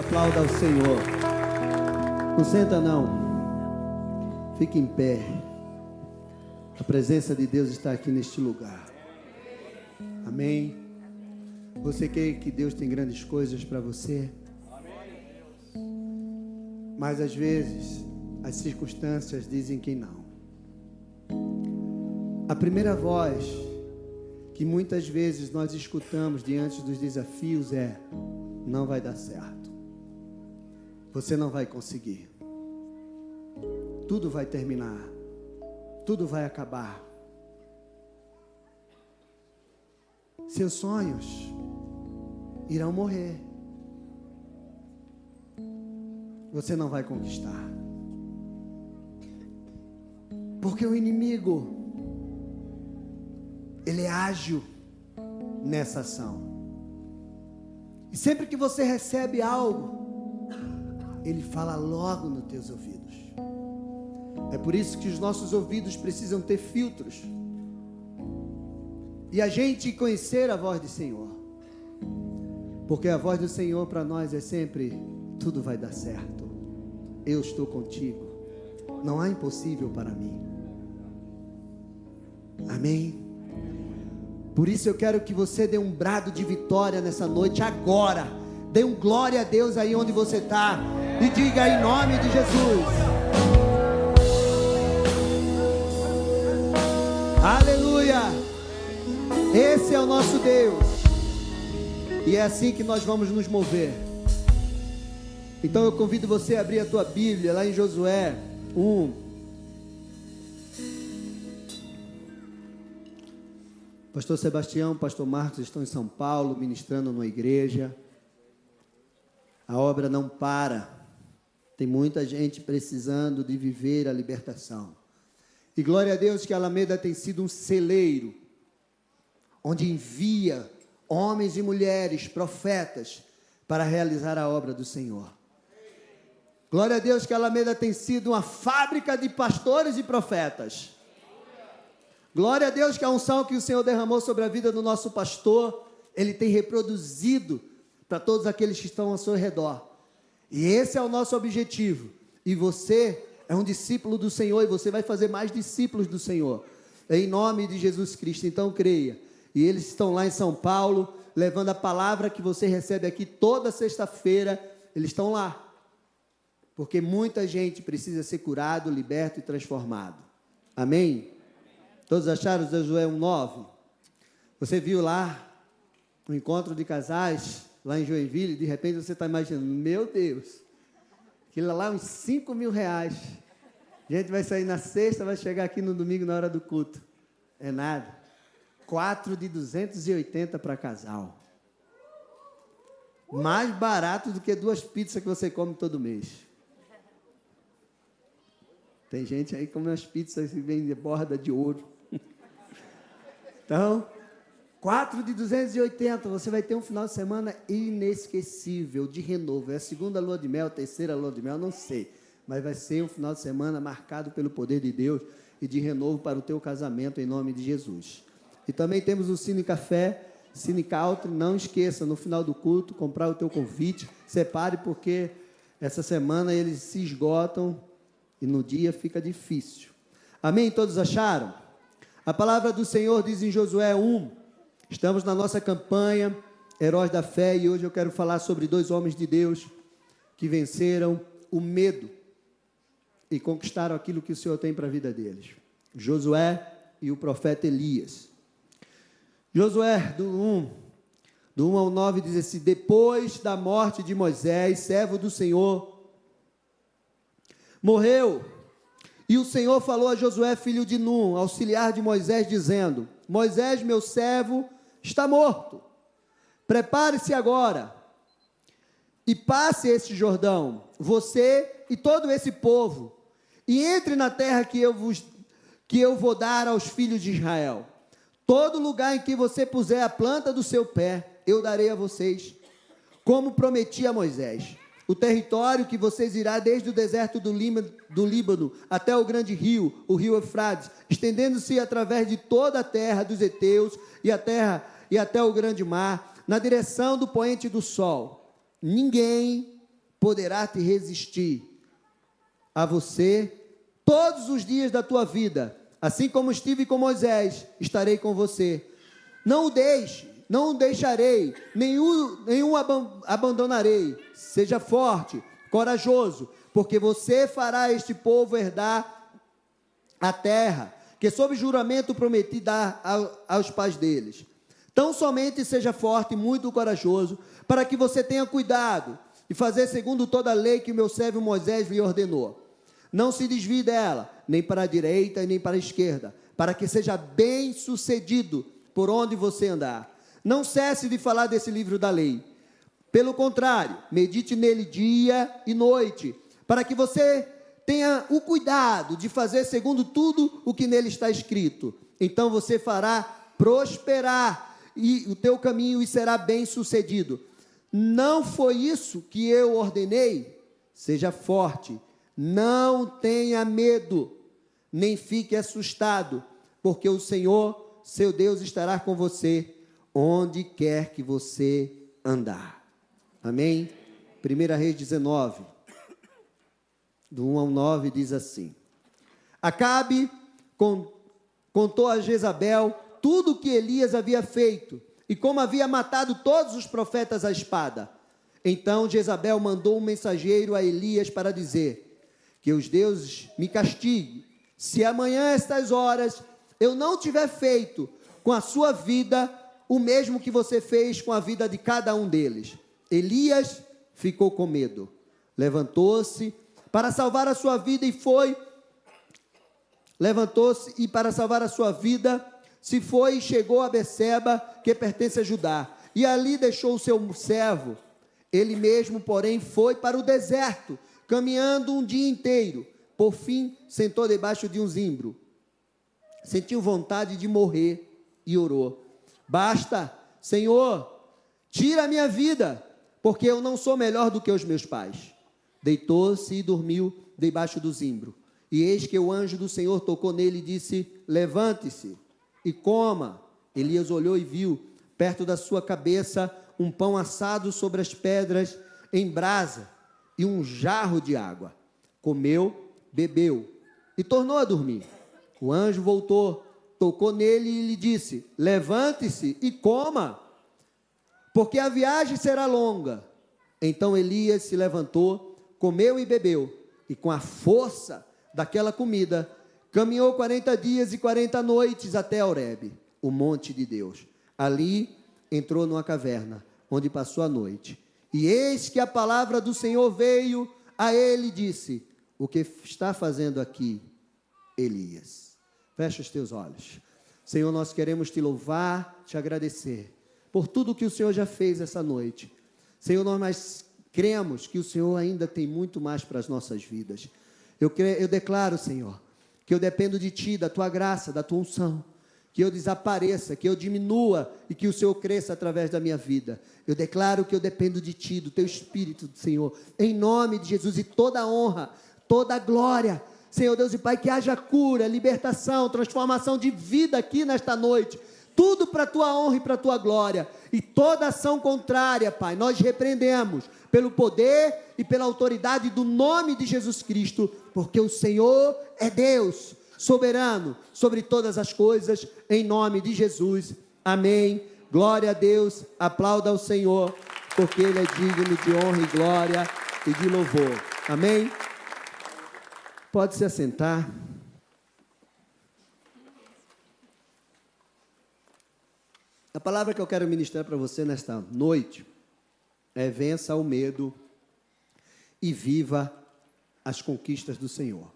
Aplauda ao Senhor. Não senta não. Fique em pé. A presença de Deus está aqui neste lugar. Amém. Você quer que Deus tem grandes coisas para você? Mas às vezes as circunstâncias dizem que não. A primeira voz que muitas vezes nós escutamos diante dos desafios é: não vai dar certo. Você não vai conseguir. Tudo vai terminar. Tudo vai acabar. Seus sonhos irão morrer. Você não vai conquistar. Porque o inimigo, ele é ágil nessa ação. E sempre que você recebe algo, ele fala logo nos teus ouvidos. É por isso que os nossos ouvidos precisam ter filtros. E a gente conhecer a voz do Senhor. Porque a voz do Senhor para nós é sempre: tudo vai dar certo. Eu estou contigo. Não há impossível para mim. Amém. Por isso eu quero que você dê um brado de vitória nessa noite agora. Dê um glória a Deus aí onde você está e diga em nome de Jesus. Aleluia! Esse é o nosso Deus. E é assim que nós vamos nos mover. Então eu convido você a abrir a tua Bíblia lá em Josué 1. Pastor Sebastião, Pastor Marcos estão em São Paulo ministrando numa igreja. A obra não para. Tem muita gente precisando de viver a libertação. E glória a Deus que a Alameda tem sido um celeiro, onde envia homens e mulheres, profetas, para realizar a obra do Senhor. Glória a Deus que a Alameda tem sido uma fábrica de pastores e profetas. Glória a Deus que a unção que o Senhor derramou sobre a vida do nosso pastor, ele tem reproduzido para todos aqueles que estão ao seu redor. E esse é o nosso objetivo. E você é um discípulo do Senhor e você vai fazer mais discípulos do Senhor. Em nome de Jesus Cristo. Então creia. E eles estão lá em São Paulo, levando a palavra que você recebe aqui toda sexta-feira. Eles estão lá. Porque muita gente precisa ser curado, liberto e transformado. Amém? Todos acharam Josué 1,9? Você viu lá o encontro de casais lá em Joinville, de repente você está imaginando, meu Deus, aquilo lá uns 5 mil reais. A gente vai sair na sexta, vai chegar aqui no domingo na hora do culto. É nada. Quatro de 280 para casal. Mais barato do que duas pizzas que você come todo mês. Tem gente aí que come umas pizzas que vem de borda de ouro. Então, 4 de 280, você vai ter um final de semana inesquecível, de renovo. É a segunda lua de mel, terceira lua de mel, não sei. Mas vai ser um final de semana marcado pelo poder de Deus e de renovo para o teu casamento, em nome de Jesus. E também temos o Cine Café, Cine Country. Não esqueça, no final do culto, comprar o teu convite. Separe, porque essa semana eles se esgotam e no dia fica difícil. Amém? Todos acharam? A palavra do Senhor diz em Josué 1, Estamos na nossa campanha Heróis da Fé e hoje eu quero falar sobre dois homens de Deus que venceram o medo e conquistaram aquilo que o Senhor tem para a vida deles. Josué e o profeta Elias. Josué, do 1, do 1 ao 9, diz assim: Depois da morte de Moisés, servo do Senhor, morreu. E o Senhor falou a Josué, filho de Num, auxiliar de Moisés, dizendo: Moisés, meu servo, está morto. Prepare-se agora e passe esse Jordão, você e todo esse povo, e entre na terra que eu vos que eu vou dar aos filhos de Israel. Todo lugar em que você puser a planta do seu pé, eu darei a vocês, como prometi a Moisés. O território que vocês irá desde o deserto do, Líbano, do Líbano até o grande rio, o rio Eufrates, estendendo-se através de toda a terra dos heteus e a terra e até o grande mar, na direção do poente do sol. Ninguém poderá te resistir a você todos os dias da tua vida. Assim como estive com Moisés, estarei com você. Não o deixe, não o deixarei, nenhum, nenhum abandonarei. Seja forte, corajoso, porque você fará este povo herdar a terra, que sob juramento prometi dar aos pais deles. Tão somente seja forte e muito corajoso, para que você tenha cuidado e fazer segundo toda a lei que o meu servo Moisés lhe ordenou. Não se desvie dela, nem para a direita e nem para a esquerda, para que seja bem sucedido por onde você andar. Não cesse de falar desse livro da lei. Pelo contrário, medite nele dia e noite, para que você tenha o cuidado de fazer segundo tudo o que nele está escrito. Então você fará prosperar e o teu caminho e será bem sucedido. Não foi isso que eu ordenei? Seja forte, não tenha medo, nem fique assustado, porque o Senhor, seu Deus, estará com você onde quer que você andar. Amém? 1 Reis 19, do 1 ao 9, diz assim: Acabe contou a Jezabel tudo o que Elias havia feito e como havia matado todos os profetas à espada. Então Jezabel mandou um mensageiro a Elias para dizer: Que os deuses me castiguem, se amanhã, estas horas, eu não tiver feito com a sua vida o mesmo que você fez com a vida de cada um deles. Elias ficou com medo, levantou-se para salvar a sua vida e foi. Levantou-se e, para salvar a sua vida, se foi e chegou a Beceba, que pertence a Judá, e ali deixou o seu servo. Ele mesmo, porém, foi para o deserto, caminhando um dia inteiro. Por fim, sentou debaixo de um zimbro. Sentiu vontade de morrer e orou: Basta, Senhor, tira a minha vida, porque eu não sou melhor do que os meus pais. Deitou-se e dormiu debaixo do zimbro. E eis que o anjo do Senhor tocou nele e disse: Levante-se e coma. Elias olhou e viu, perto da sua cabeça, um pão assado sobre as pedras em brasa e um jarro de água. Comeu, bebeu e tornou a dormir. O anjo voltou, tocou nele e lhe disse: Levante-se e coma, porque a viagem será longa. Então Elias se levantou, comeu e bebeu, e com a força daquela comida, Caminhou 40 dias e 40 noites até Horebe, o monte de Deus. Ali entrou numa caverna, onde passou a noite. E eis que a palavra do Senhor veio a ele e disse: O que está fazendo aqui, Elias? Fecha os teus olhos. Senhor, nós queremos te louvar, te agradecer por tudo que o Senhor já fez essa noite. Senhor, nós cremos que o Senhor ainda tem muito mais para as nossas vidas. Eu, creio, eu declaro, Senhor, que eu dependo de Ti, da Tua graça, da Tua unção, que eu desapareça, que eu diminua e que o Senhor cresça através da minha vida. Eu declaro que eu dependo de Ti, do Teu Espírito, Senhor, em nome de Jesus, e toda a honra, toda a glória, Senhor Deus e Pai, que haja cura, libertação, transformação de vida aqui nesta noite tudo para a tua honra e para a tua glória. E toda ação contrária, Pai, nós repreendemos pelo poder e pela autoridade do nome de Jesus Cristo, porque o Senhor é Deus, soberano sobre todas as coisas, em nome de Jesus. Amém. Glória a Deus. Aplauda ao Senhor, porque Ele é digno de honra e glória e de louvor. Amém. Pode se assentar. A palavra que eu quero ministrar para você nesta noite é vença o medo e viva as conquistas do Senhor.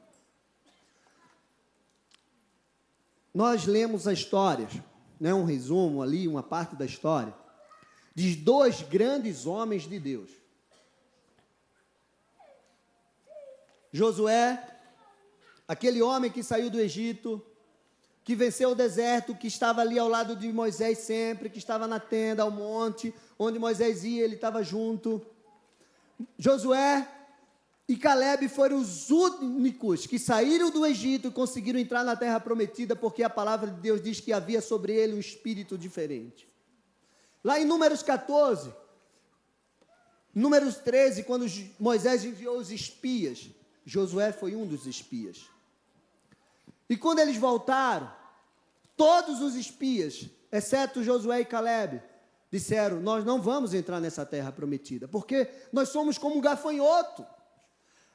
Nós lemos a história, né, um resumo ali, uma parte da história, de dois grandes homens de Deus. Josué, aquele homem que saiu do Egito, que venceu o deserto, que estava ali ao lado de Moisés sempre, que estava na tenda, ao monte, onde Moisés ia, ele estava junto. Josué e Caleb foram os únicos que saíram do Egito e conseguiram entrar na terra prometida, porque a palavra de Deus diz que havia sobre ele um espírito diferente. Lá em Números 14, Números 13, quando Moisés enviou os espias, Josué foi um dos espias. E quando eles voltaram, todos os espias, exceto Josué e Caleb, disseram: Nós não vamos entrar nessa terra prometida, porque nós somos como um gafanhoto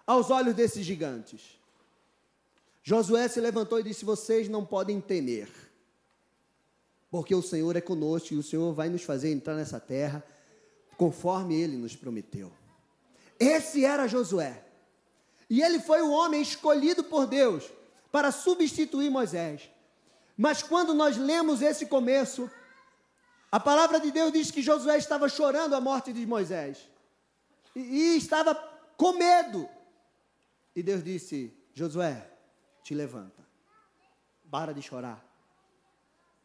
aos olhos desses gigantes. Josué se levantou e disse: Vocês não podem temer, porque o Senhor é conosco e o Senhor vai nos fazer entrar nessa terra conforme ele nos prometeu. Esse era Josué. E ele foi o homem escolhido por Deus para substituir Moisés. Mas quando nós lemos esse começo, a palavra de Deus diz que Josué estava chorando a morte de Moisés. E, e estava com medo. E Deus disse: Josué, te levanta. Para de chorar.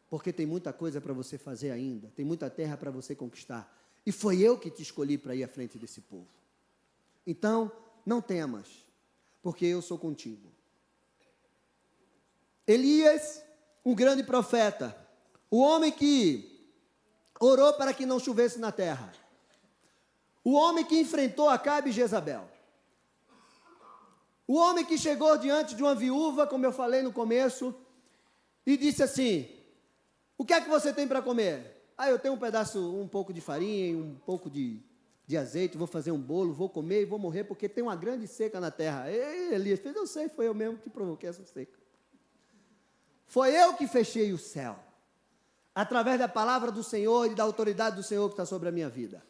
Porque tem muita coisa para você fazer ainda. Tem muita terra para você conquistar. E foi eu que te escolhi para ir à frente desse povo. Então, não temas, porque eu sou contigo. Elias, um grande profeta, o homem que orou para que não chovesse na terra, o homem que enfrentou Acabe e Jezabel, o homem que chegou diante de uma viúva, como eu falei no começo, e disse assim: O que é que você tem para comer? Ah, eu tenho um pedaço, um pouco de farinha um pouco de, de azeite, vou fazer um bolo, vou comer e vou morrer porque tem uma grande seca na terra. E Elias fez, eu sei, foi eu mesmo que provoquei essa seca. Foi eu que fechei o céu, através da palavra do Senhor e da autoridade do Senhor que está sobre a minha vida.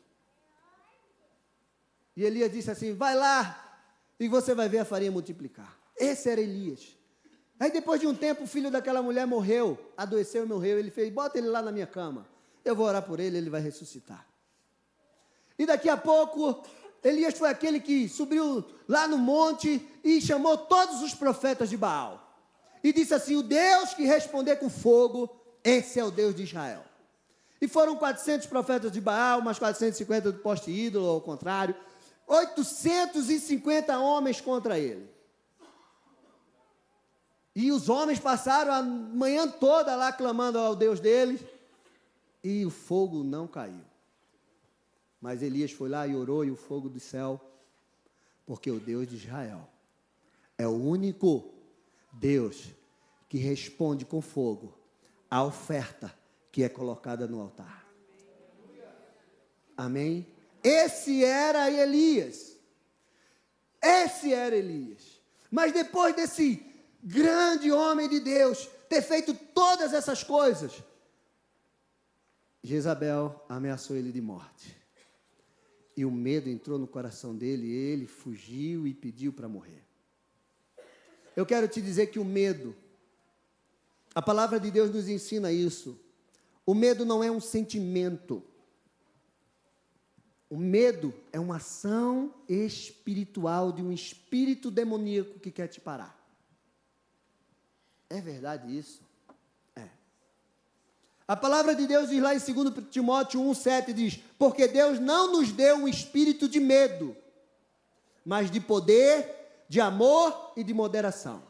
E Elias disse assim: vai lá e você vai ver a farinha multiplicar. Esse era Elias. Aí depois de um tempo, o filho daquela mulher morreu, adoeceu e morreu. Ele fez: bota ele lá na minha cama. Eu vou orar por ele, ele vai ressuscitar. E daqui a pouco, Elias foi aquele que subiu lá no monte e chamou todos os profetas de Baal. E disse assim: O Deus que responder com fogo, esse é o Deus de Israel. E foram 400 profetas de Baal, mais 450 do poste ídolo, ao contrário. 850 homens contra ele. E os homens passaram a manhã toda lá clamando ao Deus deles e o fogo não caiu. Mas Elias foi lá e orou, e o fogo do céu, porque o Deus de Israel é o único Deus que responde com fogo a oferta que é colocada no altar. Amém? Esse era Elias. Esse era Elias. Mas depois desse grande homem de Deus ter feito todas essas coisas, Jezabel ameaçou ele de morte. E o medo entrou no coração dele, e ele fugiu e pediu para morrer. Eu quero te dizer que o medo, a palavra de Deus nos ensina isso. O medo não é um sentimento. O medo é uma ação espiritual de um espírito demoníaco que quer te parar. É verdade isso? A palavra de Deus diz lá em 2 Timóteo 1,7 diz: Porque Deus não nos deu um espírito de medo, mas de poder, de amor e de moderação.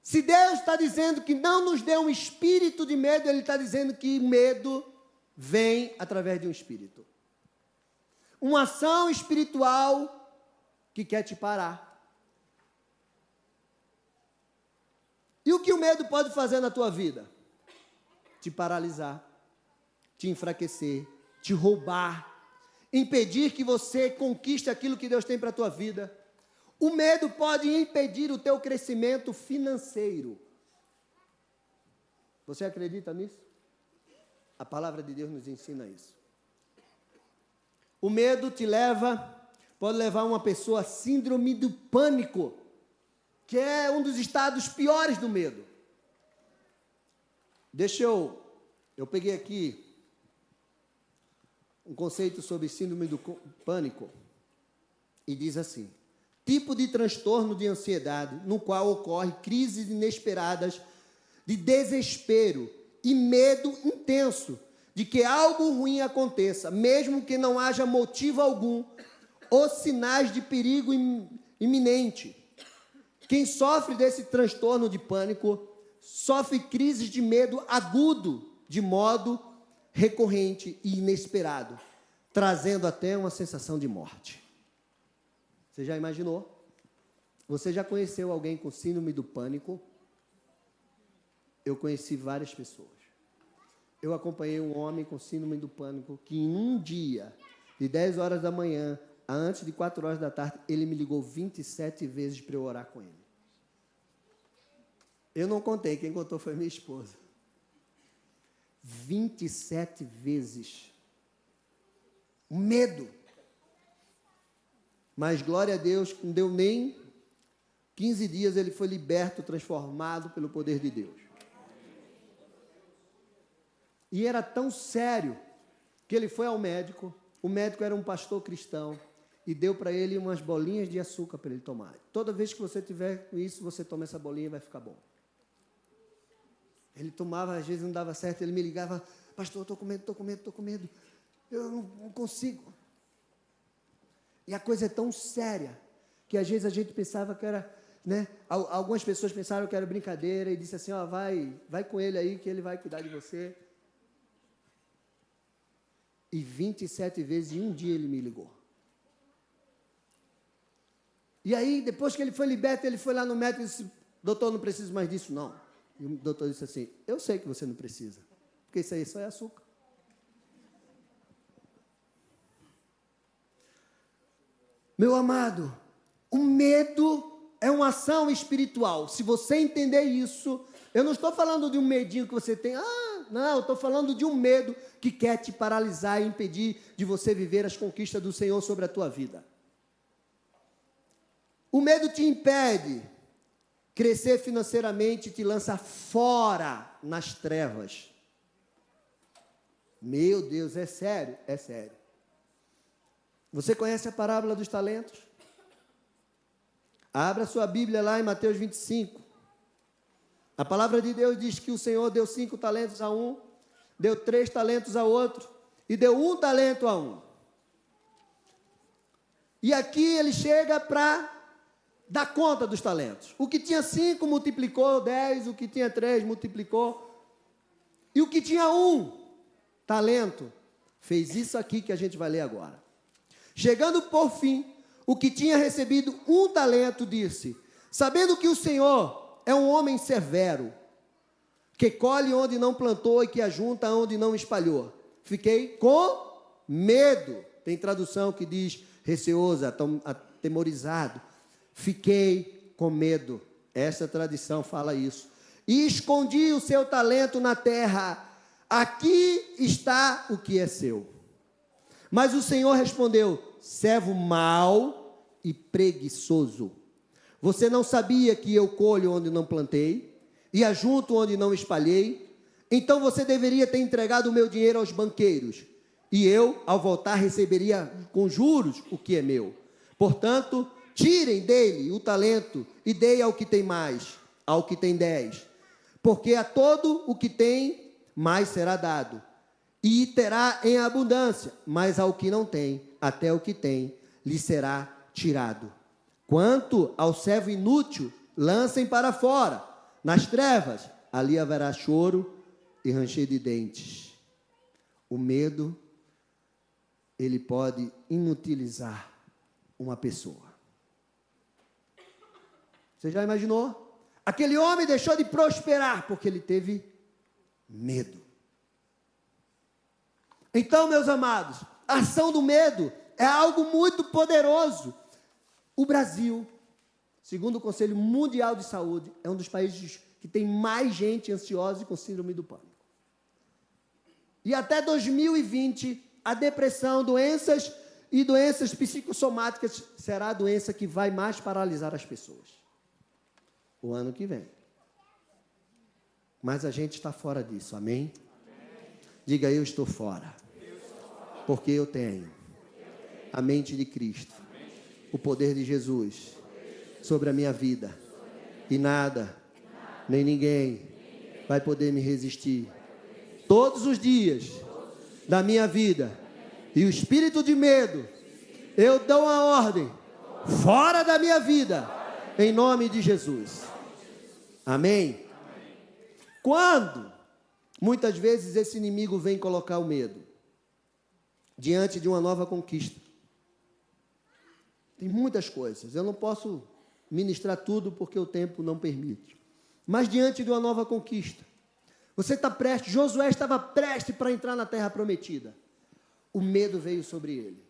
Se Deus está dizendo que não nos deu um espírito de medo, Ele está dizendo que medo vem através de um espírito. Uma ação espiritual que quer te parar. E o que o medo pode fazer na tua vida? te paralisar, te enfraquecer, te roubar, impedir que você conquiste aquilo que Deus tem para a tua vida. O medo pode impedir o teu crescimento financeiro. Você acredita nisso? A palavra de Deus nos ensina isso. O medo te leva, pode levar uma pessoa a síndrome do pânico, que é um dos estados piores do medo. Deixa eu. Eu peguei aqui um conceito sobre síndrome do pânico e diz assim: tipo de transtorno de ansiedade no qual ocorre crises inesperadas de desespero e medo intenso de que algo ruim aconteça, mesmo que não haja motivo algum ou sinais de perigo iminente. Quem sofre desse transtorno de pânico sofre crises de medo agudo, de modo recorrente e inesperado. trazendo até uma sensação de morte. Você já imaginou? Você já conheceu alguém com síndrome do pânico? Eu conheci várias pessoas. Eu acompanhei um homem com síndrome do pânico que em um dia, de 10 horas da manhã a antes de 4 horas da tarde, ele me ligou 27 vezes para eu orar com ele. Eu não contei, quem contou foi minha esposa. 27 vezes. Medo. Mas glória a Deus, não deu nem 15 dias, ele foi liberto, transformado pelo poder de Deus. E era tão sério que ele foi ao médico. O médico era um pastor cristão e deu para ele umas bolinhas de açúcar para ele tomar. Toda vez que você tiver com isso, você toma essa bolinha e vai ficar bom. Ele tomava, às vezes não dava certo, ele me ligava, pastor, estou com medo, estou com medo, estou com medo. Eu não, não consigo. E a coisa é tão séria que às vezes a gente pensava que era, né? Algumas pessoas pensaram que era brincadeira e disse assim, ó, vai, vai com ele aí que ele vai cuidar de você. E 27 vezes em um dia ele me ligou. E aí, depois que ele foi liberto, ele foi lá no médico e disse: Doutor, não preciso mais disso, não. E o doutor disse assim: Eu sei que você não precisa, porque isso aí só é açúcar. Meu amado, o medo é uma ação espiritual. Se você entender isso, eu não estou falando de um medinho que você tem, ah, não, eu estou falando de um medo que quer te paralisar e impedir de você viver as conquistas do Senhor sobre a tua vida. O medo te impede crescer financeiramente, te lança fora nas trevas. Meu Deus, é sério? É sério. Você conhece a parábola dos talentos? Abra sua Bíblia lá em Mateus 25. A palavra de Deus diz que o Senhor deu cinco talentos a um, deu três talentos a outro e deu um talento a um. E aqui ele chega para dar conta dos talentos. O que tinha cinco multiplicou dez, o que tinha três multiplicou. E o que tinha um talento fez isso aqui que a gente vai ler agora. Chegando por fim, o que tinha recebido um talento disse: Sabendo que o Senhor é um homem severo, que colhe onde não plantou e que ajunta onde não espalhou. Fiquei com medo. Tem tradução que diz receoso, atemorizado. Fiquei com medo. Essa tradição fala isso. E escondi o seu talento na terra. Aqui está o que é seu. Mas o Senhor respondeu: servo mau e preguiçoso. Você não sabia que eu colho onde não plantei e ajunto onde não espalhei? Então você deveria ter entregado o meu dinheiro aos banqueiros, e eu, ao voltar, receberia com juros o que é meu. Portanto, Tirem dele o talento e dei ao que tem mais, ao que tem dez. Porque a todo o que tem, mais será dado. E terá em abundância, mas ao que não tem, até o que tem, lhe será tirado. Quanto ao servo inútil, lancem para fora, nas trevas, ali haverá choro e ranger de dentes. O medo, ele pode inutilizar uma pessoa. Você já imaginou? Aquele homem deixou de prosperar porque ele teve medo. Então, meus amados, a ação do medo é algo muito poderoso. O Brasil, segundo o Conselho Mundial de Saúde, é um dos países que tem mais gente ansiosa e com síndrome do pânico. E até 2020, a depressão, doenças e doenças psicossomáticas será a doença que vai mais paralisar as pessoas o ano que vem. Mas a gente está fora disso, amém? Diga eu estou fora. Porque eu tenho a mente de Cristo, o poder de Jesus sobre a minha vida. E nada, nem ninguém vai poder me resistir. Todos os dias da minha vida. E o espírito de medo, eu dou uma ordem fora da minha vida, em nome de Jesus. Amém? Quando muitas vezes esse inimigo vem colocar o medo? diante de uma nova conquista. Tem muitas coisas, eu não posso ministrar tudo porque o tempo não permite. Mas diante de uma nova conquista, você está prestes, Josué estava prestes para entrar na terra prometida. O medo veio sobre ele.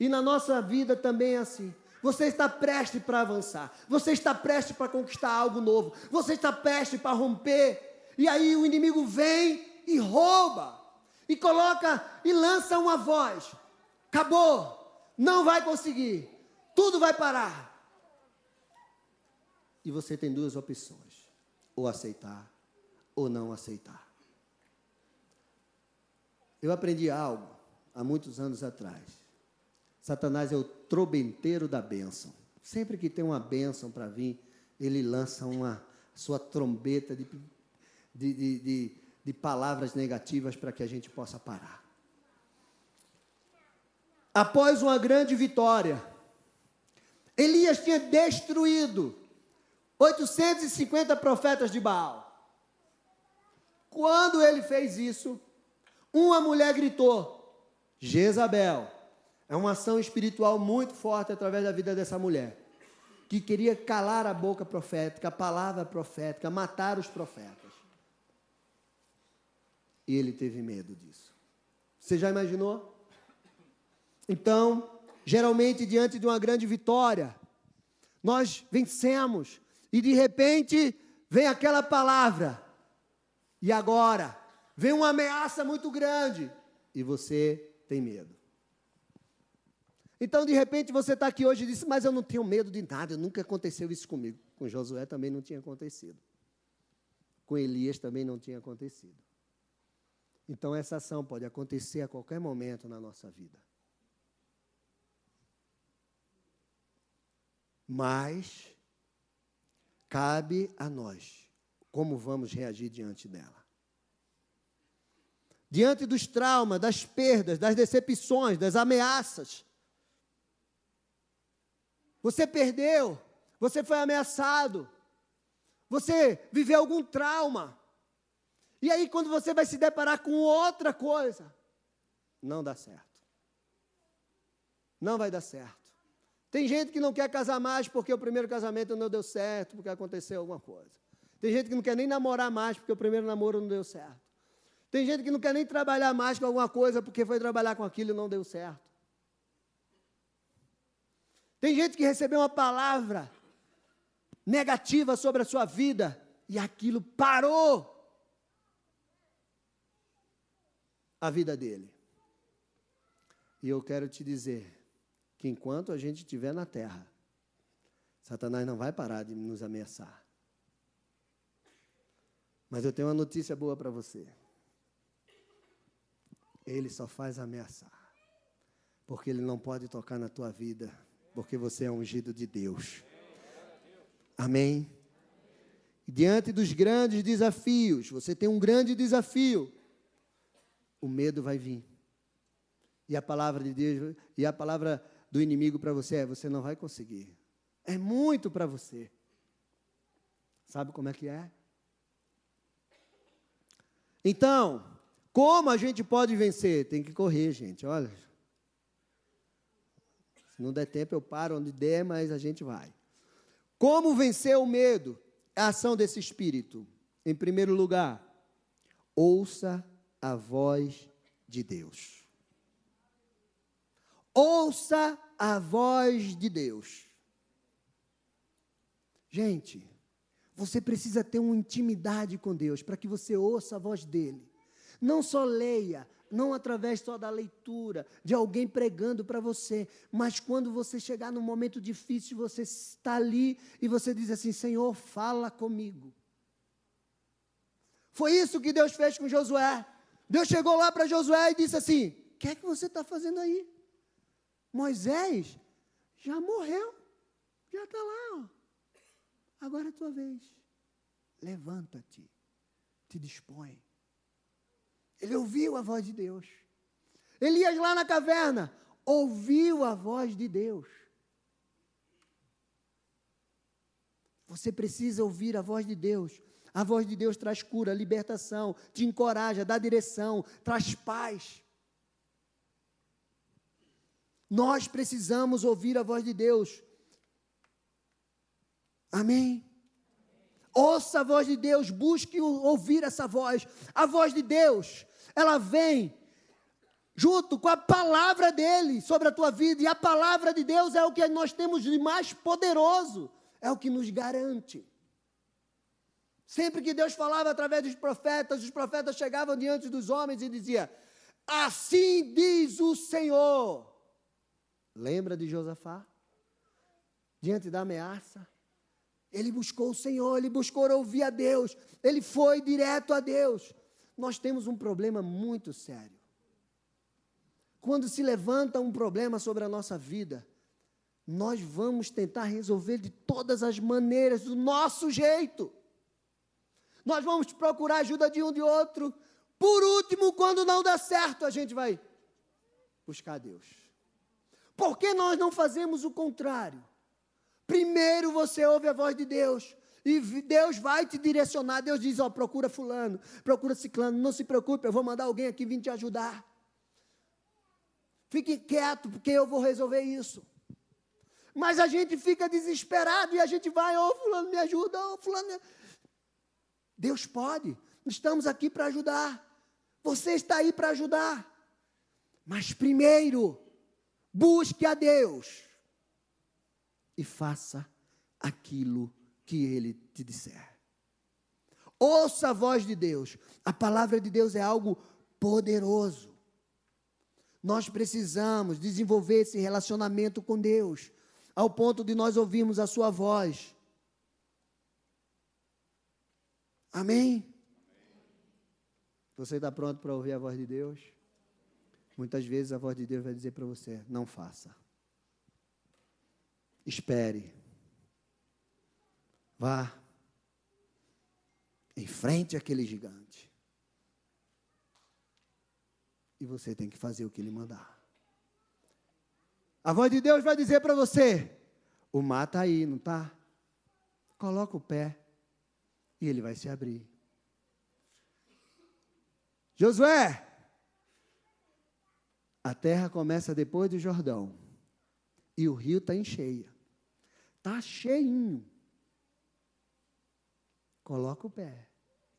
E na nossa vida também é assim. Você está prestes para avançar. Você está prestes para conquistar algo novo. Você está prestes para romper. E aí o inimigo vem e rouba. E coloca e lança uma voz. Acabou. Não vai conseguir. Tudo vai parar. E você tem duas opções: ou aceitar ou não aceitar. Eu aprendi algo há muitos anos atrás. Satanás é o trobenteiro da bênção. Sempre que tem uma bênção para vir, ele lança uma sua trombeta de, de, de, de, de palavras negativas para que a gente possa parar. Após uma grande vitória, Elias tinha destruído 850 profetas de Baal. Quando ele fez isso, uma mulher gritou: Jezabel, é uma ação espiritual muito forte através da vida dessa mulher, que queria calar a boca profética, a palavra profética, matar os profetas. E ele teve medo disso. Você já imaginou? Então, geralmente, diante de uma grande vitória, nós vencemos, e de repente vem aquela palavra, e agora vem uma ameaça muito grande, e você tem medo. Então, de repente, você está aqui hoje e diz, mas eu não tenho medo de nada, nunca aconteceu isso comigo. Com Josué também não tinha acontecido. Com Elias também não tinha acontecido. Então, essa ação pode acontecer a qualquer momento na nossa vida. Mas, cabe a nós como vamos reagir diante dela. Diante dos traumas, das perdas, das decepções, das ameaças, você perdeu, você foi ameaçado, você viveu algum trauma. E aí, quando você vai se deparar com outra coisa, não dá certo. Não vai dar certo. Tem gente que não quer casar mais porque o primeiro casamento não deu certo, porque aconteceu alguma coisa. Tem gente que não quer nem namorar mais porque o primeiro namoro não deu certo. Tem gente que não quer nem trabalhar mais com alguma coisa porque foi trabalhar com aquilo e não deu certo. Tem gente que recebeu uma palavra negativa sobre a sua vida e aquilo parou a vida dele. E eu quero te dizer que enquanto a gente estiver na terra, Satanás não vai parar de nos ameaçar. Mas eu tenho uma notícia boa para você. Ele só faz ameaçar. Porque ele não pode tocar na tua vida porque você é ungido de Deus. Amém? Diante dos grandes desafios, você tem um grande desafio. O medo vai vir. E a palavra de Deus, e a palavra do inimigo para você é: você não vai conseguir. É muito para você. Sabe como é que é? Então, como a gente pode vencer? Tem que correr, gente. Olha, se não der tempo, eu paro onde der, mas a gente vai. Como vencer o medo? A ação desse espírito. Em primeiro lugar, ouça a voz de Deus. Ouça a voz de Deus. Gente, você precisa ter uma intimidade com Deus para que você ouça a voz dele. Não só leia, não através só da leitura, de alguém pregando para você, mas quando você chegar num momento difícil, você está ali e você diz assim: Senhor, fala comigo. Foi isso que Deus fez com Josué. Deus chegou lá para Josué e disse assim: O que é que você está fazendo aí? Moisés já morreu, já está lá. Ó. Agora é a tua vez. Levanta-te, te dispõe. Ele ouviu a voz de Deus. Elias lá na caverna ouviu a voz de Deus. Você precisa ouvir a voz de Deus. A voz de Deus traz cura, libertação, te encoraja, dá direção, traz paz. Nós precisamos ouvir a voz de Deus. Amém? Ouça a voz de Deus, busque ouvir essa voz. A voz de Deus, ela vem junto com a palavra dele sobre a tua vida, e a palavra de Deus é o que nós temos de mais poderoso, é o que nos garante. Sempre que Deus falava através dos profetas, os profetas chegavam diante dos homens e diziam: Assim diz o Senhor. Lembra de Josafá? Diante da ameaça, ele buscou o Senhor, ele buscou ouvir a Deus, ele foi direto a Deus. Nós temos um problema muito sério. Quando se levanta um problema sobre a nossa vida, nós vamos tentar resolver de todas as maneiras, do nosso jeito. Nós vamos procurar ajuda de um de outro. Por último, quando não dá certo, a gente vai buscar Deus. Por que nós não fazemos o contrário? Primeiro você ouve a voz de Deus. E Deus vai te direcionar. Deus diz: Ó, procura Fulano, procura Ciclano. Não se preocupe, eu vou mandar alguém aqui vir te ajudar. Fique quieto, porque eu vou resolver isso. Mas a gente fica desesperado e a gente vai, ô oh, Fulano, me ajuda, ô oh, Fulano. Deus pode, estamos aqui para ajudar. Você está aí para ajudar. Mas primeiro, busque a Deus e faça aquilo que ele te disser. Ouça a voz de Deus. A palavra de Deus é algo poderoso. Nós precisamos desenvolver esse relacionamento com Deus, ao ponto de nós ouvirmos a Sua voz. Amém? Você está pronto para ouvir a voz de Deus? Muitas vezes a voz de Deus vai dizer para você: não faça. Espere. Vá. Enfrente aquele gigante. E você tem que fazer o que ele mandar. A voz de Deus vai dizer para você: o mar está aí, não está? Coloca o pé e ele vai se abrir. Josué, a terra começa depois do Jordão e o rio está em cheia. Está cheinho. Coloca o pé,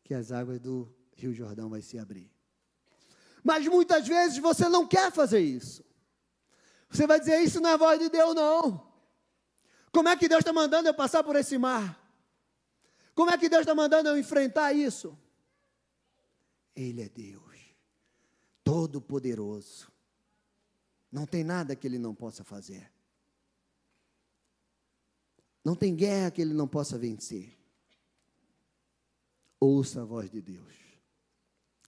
que as águas do Rio Jordão vai se abrir. Mas muitas vezes você não quer fazer isso. Você vai dizer, isso não é voz de Deus, não. Como é que Deus está mandando eu passar por esse mar? Como é que Deus está mandando eu enfrentar isso? Ele é Deus, todo-poderoso. Não tem nada que Ele não possa fazer. Não tem guerra que ele não possa vencer. Ouça a voz de Deus.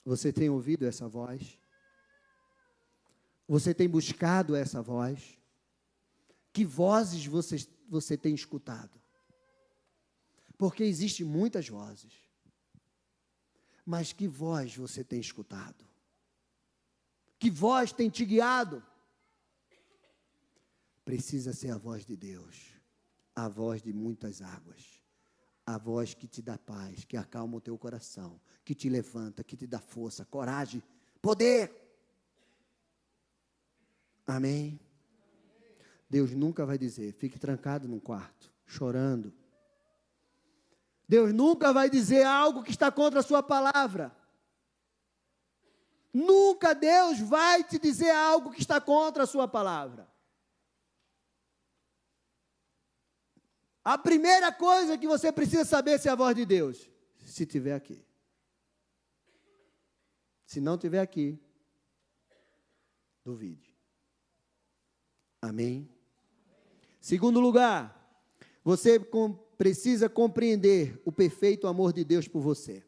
Você tem ouvido essa voz? Você tem buscado essa voz? Que vozes você, você tem escutado? Porque existem muitas vozes. Mas que voz você tem escutado? Que voz tem te guiado? Precisa ser a voz de Deus a voz de muitas águas. A voz que te dá paz, que acalma o teu coração, que te levanta, que te dá força, coragem, poder. Amém? Deus nunca vai dizer, fique trancado num quarto, chorando. Deus nunca vai dizer algo que está contra a sua palavra. Nunca Deus vai te dizer algo que está contra a sua palavra. A primeira coisa que você precisa saber se é a voz de Deus, se estiver aqui. Se não estiver aqui, duvide. Amém? Segundo lugar, você com, precisa compreender o perfeito amor de Deus por você.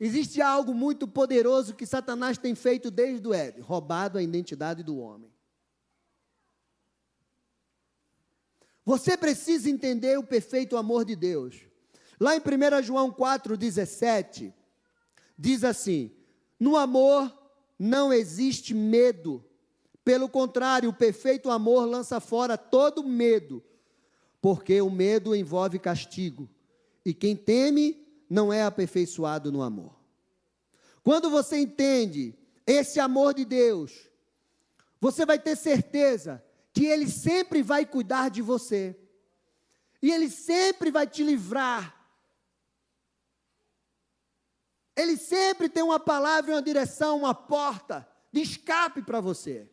Existe algo muito poderoso que Satanás tem feito desde o Éden, roubado a identidade do homem. Você precisa entender o perfeito amor de Deus. Lá em 1 João 4,17, diz assim: No amor não existe medo. Pelo contrário, o perfeito amor lança fora todo medo, porque o medo envolve castigo. E quem teme não é aperfeiçoado no amor. Quando você entende esse amor de Deus, Você vai ter certeza que Ele sempre vai cuidar de você. E Ele sempre vai te livrar. Ele sempre tem uma palavra, uma direção, uma porta de escape para você.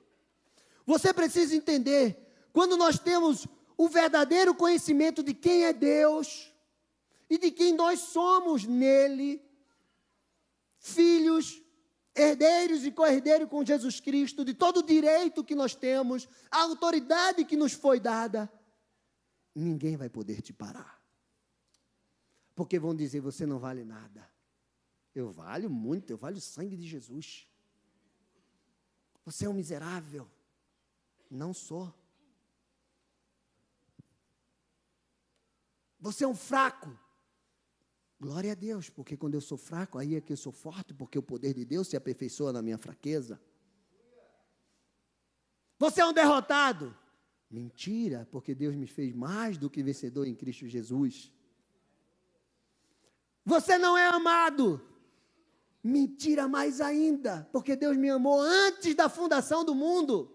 Você precisa entender, quando nós temos o verdadeiro conhecimento de quem é Deus e de quem nós somos nele, filhos, herdeiros e co-herdeiros com Jesus Cristo, de todo o direito que nós temos, a autoridade que nos foi dada, ninguém vai poder te parar. Porque vão dizer: você não vale nada. Eu valho muito, eu valho o sangue de Jesus. Você é um miserável. Não sou. Você é um fraco. Glória a Deus, porque quando eu sou fraco, aí é que eu sou forte, porque o poder de Deus se aperfeiçoa na minha fraqueza. Você é um derrotado. Mentira, porque Deus me fez mais do que vencedor em Cristo Jesus. Você não é amado. Mentira mais ainda, porque Deus me amou antes da fundação do mundo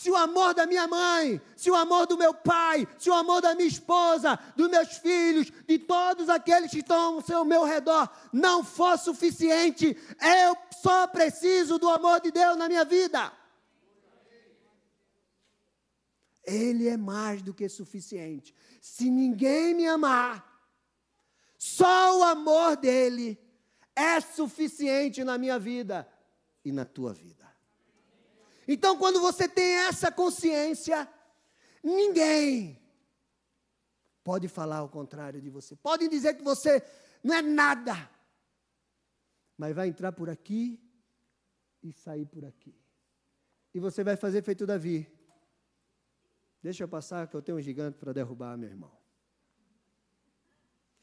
se o amor da minha mãe, se o amor do meu pai, se o amor da minha esposa, dos meus filhos, de todos aqueles que estão ao meu redor, não for suficiente, eu só preciso do amor de Deus na minha vida. Ele é mais do que suficiente. Se ninguém me amar, só o amor dele é suficiente na minha vida e na tua vida. Então, quando você tem essa consciência, ninguém pode falar o contrário de você. Podem dizer que você não é nada, mas vai entrar por aqui e sair por aqui. E você vai fazer feito Davi. Deixa eu passar que eu tenho um gigante para derrubar, meu irmão.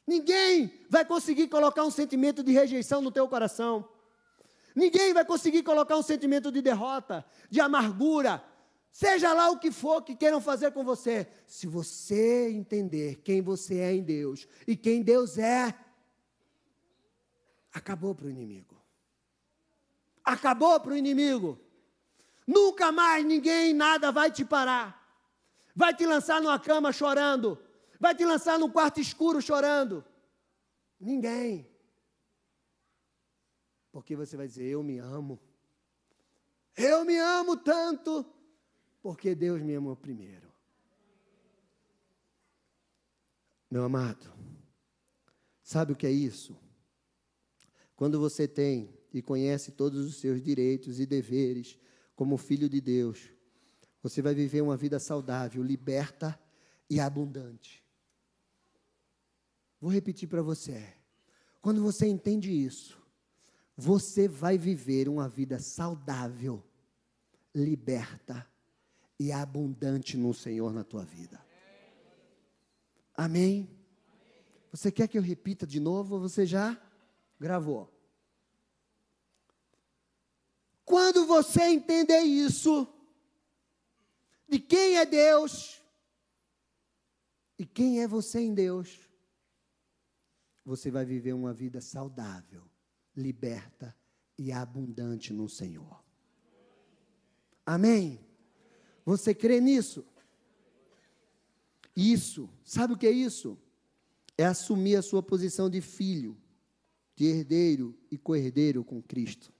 Ninguém vai conseguir colocar um sentimento de rejeição no teu coração. Ninguém vai conseguir colocar um sentimento de derrota, de amargura, seja lá o que for que queiram fazer com você. Se você entender quem você é em Deus e quem Deus é, acabou para o inimigo. Acabou para o inimigo. Nunca mais ninguém, nada vai te parar. Vai te lançar numa cama chorando. Vai te lançar num quarto escuro chorando. Ninguém. Porque você vai dizer: Eu me amo. Eu me amo tanto, porque Deus me amou primeiro. Meu amado, sabe o que é isso? Quando você tem e conhece todos os seus direitos e deveres como filho de Deus, você vai viver uma vida saudável, liberta e abundante. Vou repetir para você. Quando você entende isso, você vai viver uma vida saudável, liberta e abundante no Senhor na tua vida. Amém? Você quer que eu repita de novo ou você já gravou? Quando você entender isso, de quem é Deus e quem é você em Deus, você vai viver uma vida saudável liberta e abundante no Senhor. Amém? Você crê nisso? Isso, sabe o que é isso? É assumir a sua posição de filho, de herdeiro e co-herdeiro com Cristo.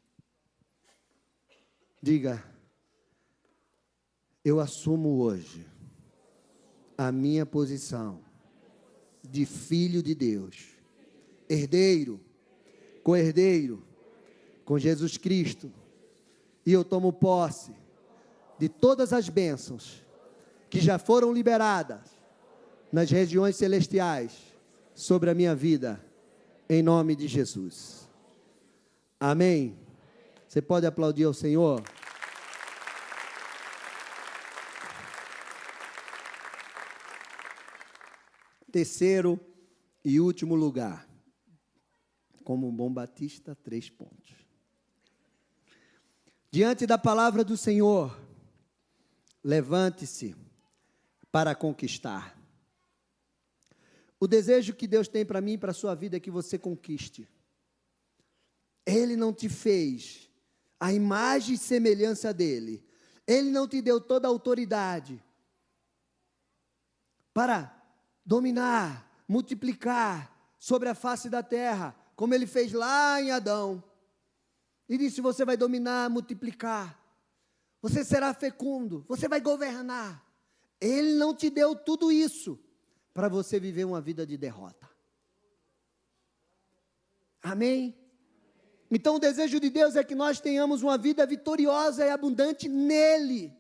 Diga, eu assumo hoje a minha posição de filho de Deus, herdeiro co-herdeiro com Jesus Cristo. E eu tomo posse de todas as bênçãos que já foram liberadas nas regiões celestiais sobre a minha vida, em nome de Jesus. Amém. Você pode aplaudir ao Senhor? Terceiro e último lugar como um bom batista, três pontos. Diante da palavra do Senhor, levante-se para conquistar. O desejo que Deus tem para mim e para a sua vida é que você conquiste. Ele não te fez a imagem e semelhança dele. Ele não te deu toda a autoridade para dominar, multiplicar sobre a face da terra, como ele fez lá em Adão. E disse: Você vai dominar, multiplicar, você será fecundo, você vai governar. Ele não te deu tudo isso para você viver uma vida de derrota. Amém? Então o desejo de Deus é que nós tenhamos uma vida vitoriosa e abundante nele.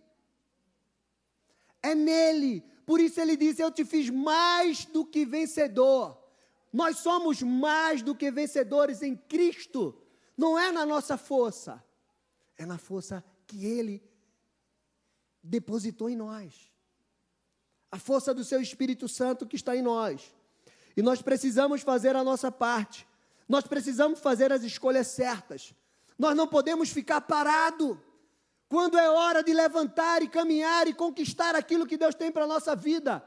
É nele. Por isso ele diz: Eu te fiz mais do que vencedor. Nós somos mais do que vencedores em Cristo. Não é na nossa força, é na força que Ele depositou em nós. A força do Seu Espírito Santo que está em nós. E nós precisamos fazer a nossa parte. Nós precisamos fazer as escolhas certas. Nós não podemos ficar parado. Quando é hora de levantar e caminhar e conquistar aquilo que Deus tem para a nossa vida.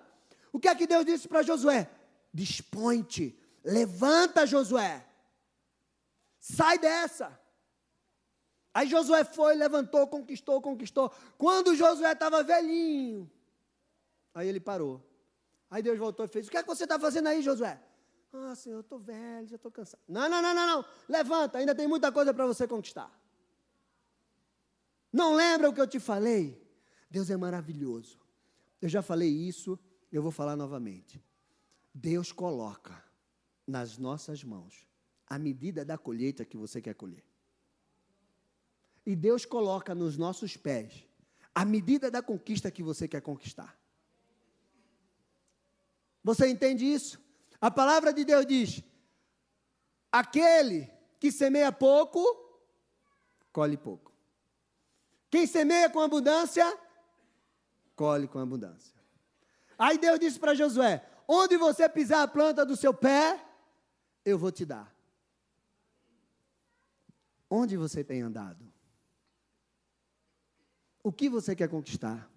O que é que Deus disse para Josué? Dispõe-te, levanta, Josué. Sai dessa. Aí Josué foi, levantou, conquistou, conquistou. Quando Josué estava velhinho, aí ele parou. Aí Deus voltou e fez: O que é que você está fazendo aí, Josué? Ah, Senhor, eu estou velho, já estou cansado. Não, não, não, não, não. Levanta, ainda tem muita coisa para você conquistar. Não lembra o que eu te falei? Deus é maravilhoso. Eu já falei isso, eu vou falar novamente. Deus coloca nas nossas mãos a medida da colheita que você quer colher. E Deus coloca nos nossos pés a medida da conquista que você quer conquistar. Você entende isso? A palavra de Deus diz: aquele que semeia pouco, colhe pouco. Quem semeia com abundância, colhe com abundância. Aí Deus disse para Josué: Onde você pisar a planta do seu pé, eu vou te dar. Onde você tem andado? O que você quer conquistar?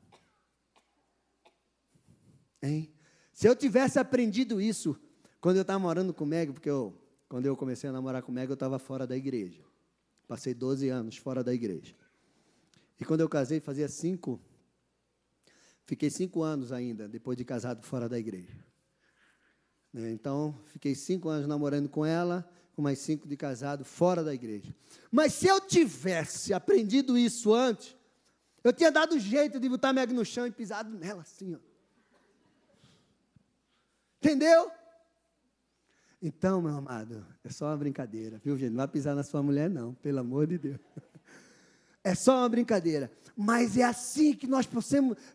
Hein? Se eu tivesse aprendido isso quando eu estava morando com o Meg, porque eu, quando eu comecei a namorar com o Meg, eu estava fora da igreja. Passei 12 anos fora da igreja. E quando eu casei, fazia cinco. Fiquei cinco anos ainda, depois de casado, fora da igreja. Né? Então, fiquei cinco anos namorando com ela, com mais cinco de casado, fora da igreja. Mas se eu tivesse aprendido isso antes, eu tinha dado jeito de botar Meg no chão e pisado nela assim, ó. Entendeu? Então, meu amado, é só uma brincadeira, viu, gente? Não vai pisar na sua mulher, não, pelo amor de Deus. É só uma brincadeira. Mas é assim que nós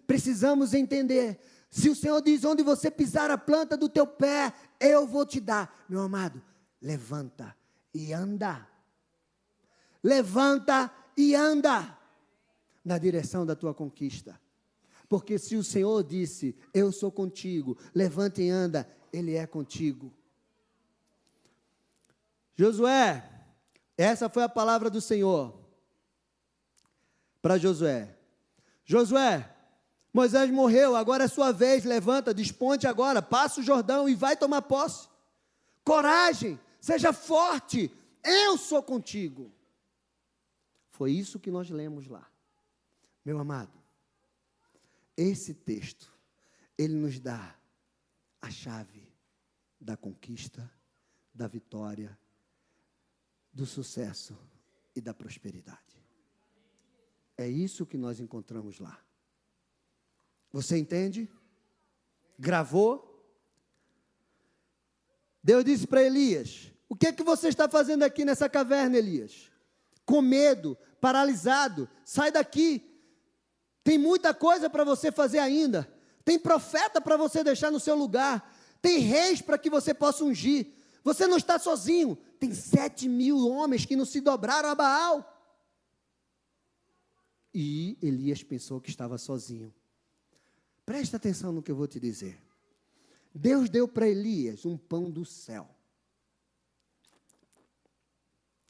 precisamos entender. Se o Senhor diz onde você pisar a planta do teu pé, eu vou te dar. Meu amado, levanta e anda. Levanta e anda na direção da tua conquista. Porque se o Senhor disse, eu sou contigo, levanta e anda, Ele é contigo. Josué, essa foi a palavra do Senhor para Josué. Josué, Moisés morreu, agora é sua vez, levanta, desponte agora, passa o Jordão e vai tomar posse. Coragem, seja forte, eu sou contigo. Foi isso que nós lemos lá. Meu amado, esse texto, ele nos dá a chave da conquista, da vitória, do sucesso e da prosperidade. É isso que nós encontramos lá. Você entende? Gravou? Deus disse para Elias: O que é que você está fazendo aqui nessa caverna, Elias? Com medo, paralisado, sai daqui. Tem muita coisa para você fazer ainda. Tem profeta para você deixar no seu lugar. Tem reis para que você possa ungir. Você não está sozinho. Tem sete mil homens que não se dobraram a Baal. E Elias pensou que estava sozinho. Presta atenção no que eu vou te dizer. Deus deu para Elias um pão do céu.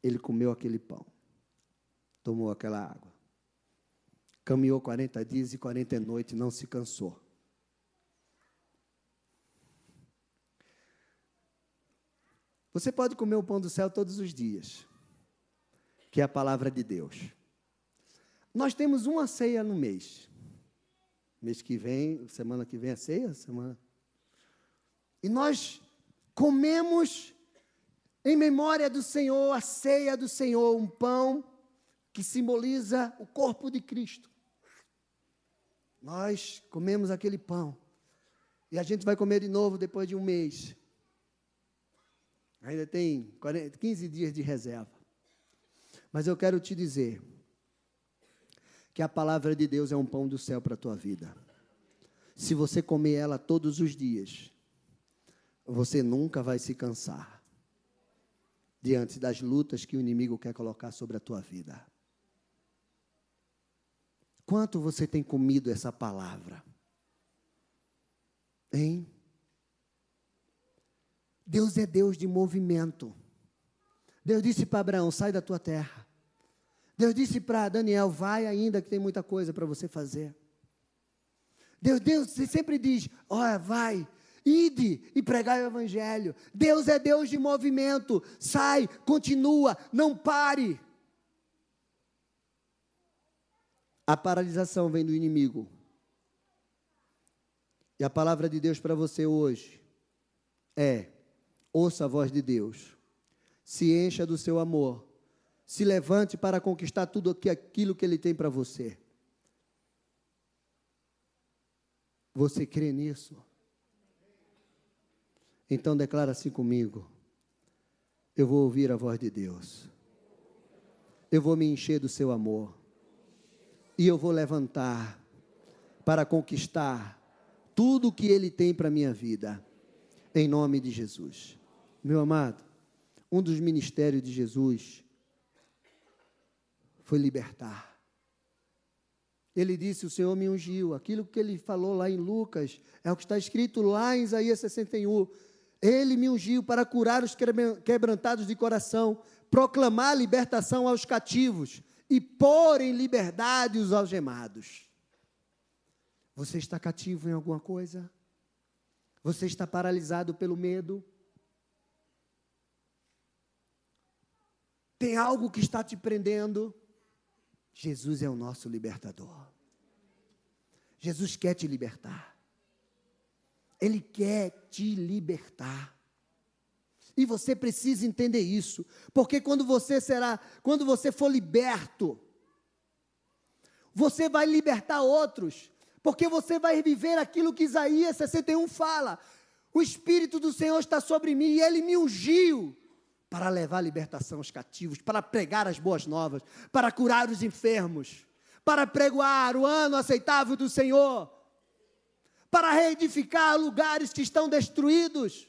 Ele comeu aquele pão, tomou aquela água, caminhou 40 dias e 40 noites, não se cansou. Você pode comer o pão do céu todos os dias, que é a palavra de Deus. Nós temos uma ceia no mês. Mês que vem, semana que vem é ceia, semana. E nós comemos em memória do Senhor, a ceia do Senhor, um pão que simboliza o corpo de Cristo. Nós comemos aquele pão. E a gente vai comer de novo depois de um mês. Ainda tem 40, 15 dias de reserva. Mas eu quero te dizer que a palavra de Deus é um pão do céu para a tua vida. Se você comer ela todos os dias, você nunca vai se cansar diante das lutas que o inimigo quer colocar sobre a tua vida. Quanto você tem comido essa palavra? Hein? Deus é Deus de movimento. Deus disse para Abraão: sai da tua terra. Deus disse para Daniel: vai ainda que tem muita coisa para você fazer. Deus, Deus sempre diz: olha, vai, Ide e pregai o Evangelho. Deus é Deus de movimento. Sai, continua, não pare. A paralisação vem do inimigo. E a palavra de Deus para você hoje é: ouça a voz de Deus, se encha do seu amor, se levante para conquistar tudo aquilo que Ele tem para você. Você crê nisso? Então declara assim comigo: Eu vou ouvir a voz de Deus. Eu vou me encher do seu amor. E eu vou levantar para conquistar tudo o que ele tem para minha vida. Em nome de Jesus. Meu amado, um dos ministérios de Jesus foi libertar. Ele disse: O Senhor me ungiu. Aquilo que ele falou lá em Lucas é o que está escrito lá em Isaías 61. Ele me ungiu para curar os quebrantados de coração, proclamar libertação aos cativos e pôr em liberdade os algemados. Você está cativo em alguma coisa? Você está paralisado pelo medo? Tem algo que está te prendendo? Jesus é o nosso libertador. Jesus quer te libertar. Ele quer te libertar. E você precisa entender isso, porque quando você será, quando você for liberto, você vai libertar outros, porque você vai viver aquilo que Isaías 61 fala. O Espírito do Senhor está sobre mim e ele me ungiu para levar a libertação aos cativos, para pregar as boas novas, para curar os enfermos, para pregoar o ano aceitável do Senhor para reedificar lugares que estão destruídos.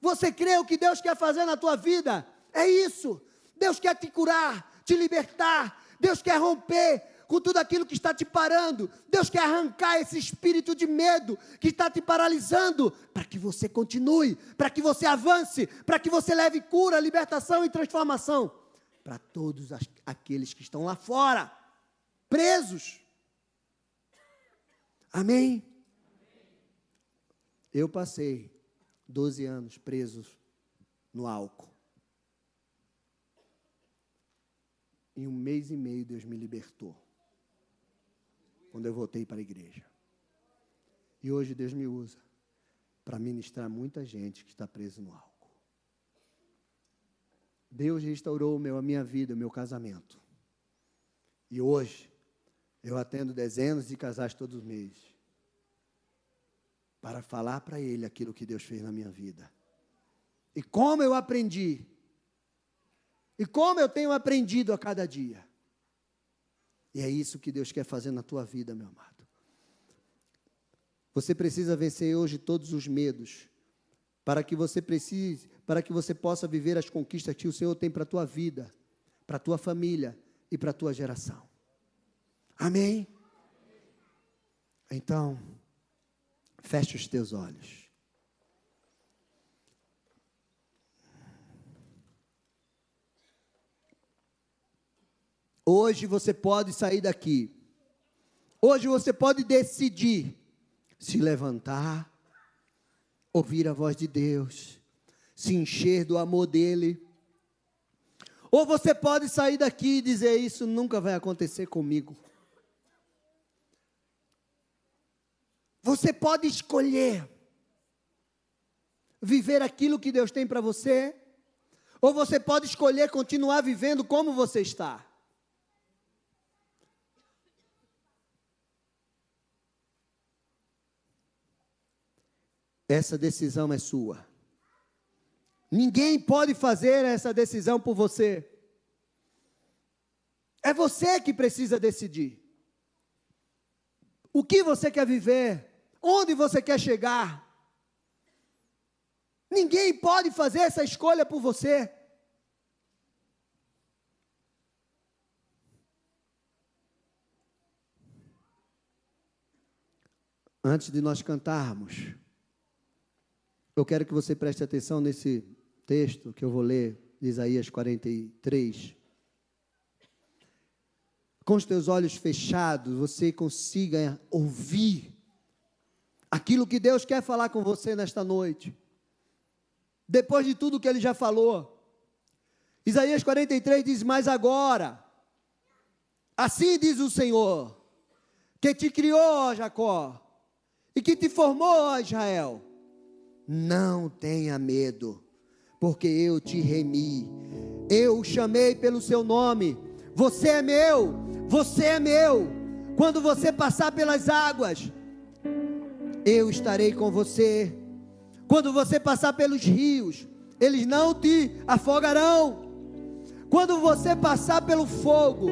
Você crê o que Deus quer fazer na tua vida? É isso. Deus quer te curar, te libertar. Deus quer romper com tudo aquilo que está te parando. Deus quer arrancar esse espírito de medo que está te paralisando, para que você continue, para que você avance, para que você leve cura, libertação e transformação para todos aqueles que estão lá fora, presos. Amém? Eu passei 12 anos presos no álcool. Em um mês e meio, Deus me libertou. Quando eu voltei para a igreja. E hoje Deus me usa para ministrar muita gente que está preso no álcool. Deus restaurou meu, a minha vida, o meu casamento. E hoje, eu atendo dezenas de casais todos os meses. Para falar para ele aquilo que Deus fez na minha vida. E como eu aprendi. E como eu tenho aprendido a cada dia. E é isso que Deus quer fazer na tua vida, meu amado. Você precisa vencer hoje todos os medos, para que você precise, para que você possa viver as conquistas que o Senhor tem para a tua vida, para a tua família e para a tua geração. Amém? Então, feche os teus olhos. Hoje você pode sair daqui. Hoje você pode decidir se levantar, ouvir a voz de Deus, se encher do amor dEle Ou você pode sair daqui e dizer: Isso nunca vai acontecer comigo. Você pode escolher viver aquilo que Deus tem para você, ou você pode escolher continuar vivendo como você está. Essa decisão é sua. Ninguém pode fazer essa decisão por você. É você que precisa decidir. O que você quer viver? Onde você quer chegar? Ninguém pode fazer essa escolha por você. Antes de nós cantarmos, eu quero que você preste atenção nesse texto que eu vou ler, de Isaías 43. Com os teus olhos fechados, você consiga ouvir aquilo que Deus quer falar com você nesta noite depois de tudo que ele já falou. Isaías 43 diz: Mas agora, assim diz o Senhor, que te criou, ó Jacó, e que te formou, ó Israel, não tenha medo, porque eu te remi, eu o chamei pelo seu nome, você é meu, você é meu. Quando você passar pelas águas, eu estarei com você quando você passar pelos rios, eles não te afogarão. Quando você passar pelo fogo,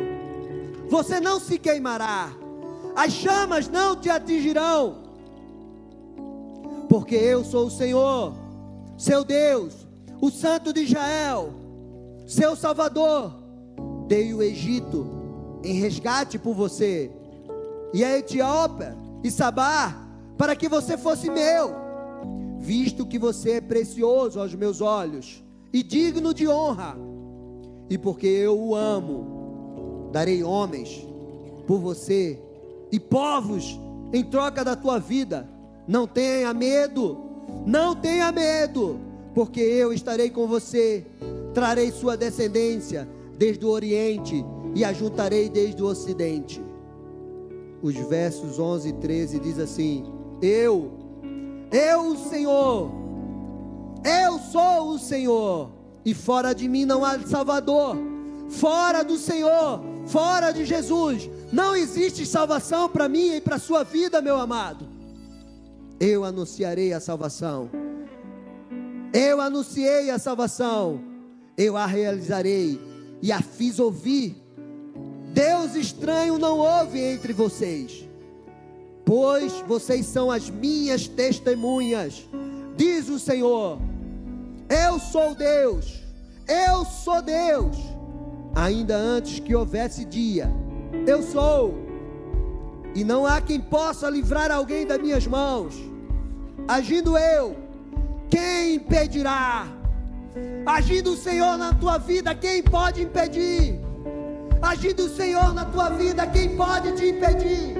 você não se queimará. As chamas não te atingirão. Porque eu sou o Senhor, seu Deus, o Santo de Israel, seu Salvador. Dei o Egito em resgate por você, e a Etiópia e Sabá, para que você fosse meu visto que você é precioso aos meus olhos e digno de honra, e porque eu o amo, darei homens por você e povos em troca da tua vida. Não tenha medo, não tenha medo, porque eu estarei com você, trarei sua descendência desde o Oriente e a juntarei desde o Ocidente. Os versos 11 e 13 diz assim: Eu eu, Senhor, eu sou o Senhor, e fora de mim não há Salvador. Fora do Senhor, fora de Jesus, não existe salvação para mim e para sua vida, meu amado. Eu anunciarei a salvação. Eu anunciei a salvação. Eu a realizarei e a fiz ouvir. Deus estranho não houve entre vocês pois vocês são as minhas testemunhas, diz o Senhor. Eu sou Deus, eu sou Deus. Ainda antes que houvesse dia, eu sou, e não há quem possa livrar alguém das minhas mãos. Agindo eu, quem impedirá? Agindo o Senhor na tua vida, quem pode impedir? Agindo o Senhor na tua vida, quem pode te impedir?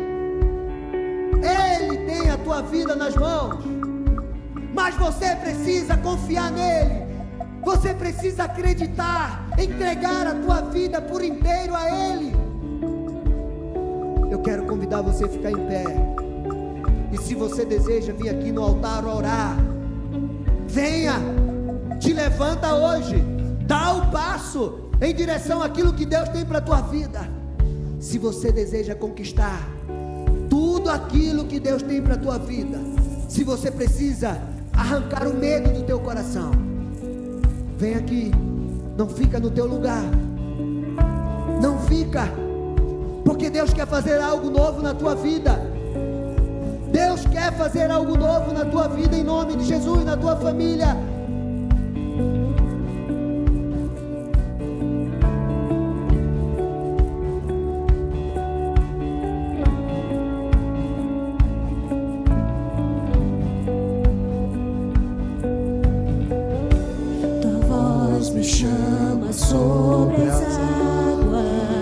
Ele tem a tua vida nas mãos. Mas você precisa confiar nele. Você precisa acreditar, entregar a tua vida por inteiro a ele. Eu quero convidar você a ficar em pé. E se você deseja vir aqui no altar orar, venha, te levanta hoje, dá o passo em direção àquilo que Deus tem para a tua vida. Se você deseja conquistar, tudo aquilo que Deus tem para a tua vida. Se você precisa arrancar o medo do teu coração, vem aqui. Não fica no teu lugar. Não fica porque Deus quer fazer algo novo na tua vida. Deus quer fazer algo novo na tua vida, em nome de Jesus, na tua família. Tua voz me chama sobre as águas.